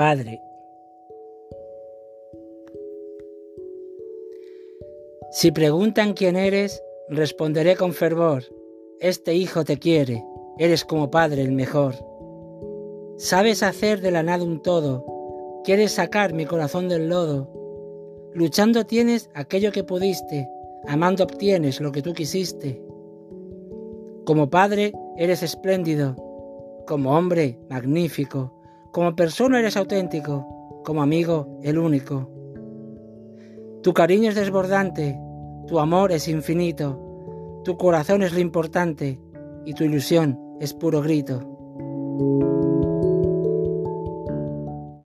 Padre. Si preguntan quién eres, responderé con fervor, este hijo te quiere, eres como padre el mejor. Sabes hacer de la nada un todo, quieres sacar mi corazón del lodo. Luchando tienes aquello que pudiste, amando obtienes lo que tú quisiste. Como padre eres espléndido, como hombre magnífico, como persona eres auténtico, como amigo el único. Tu cariño es desbordante, tu amor es infinito, tu corazón es lo importante y tu ilusión es puro grito.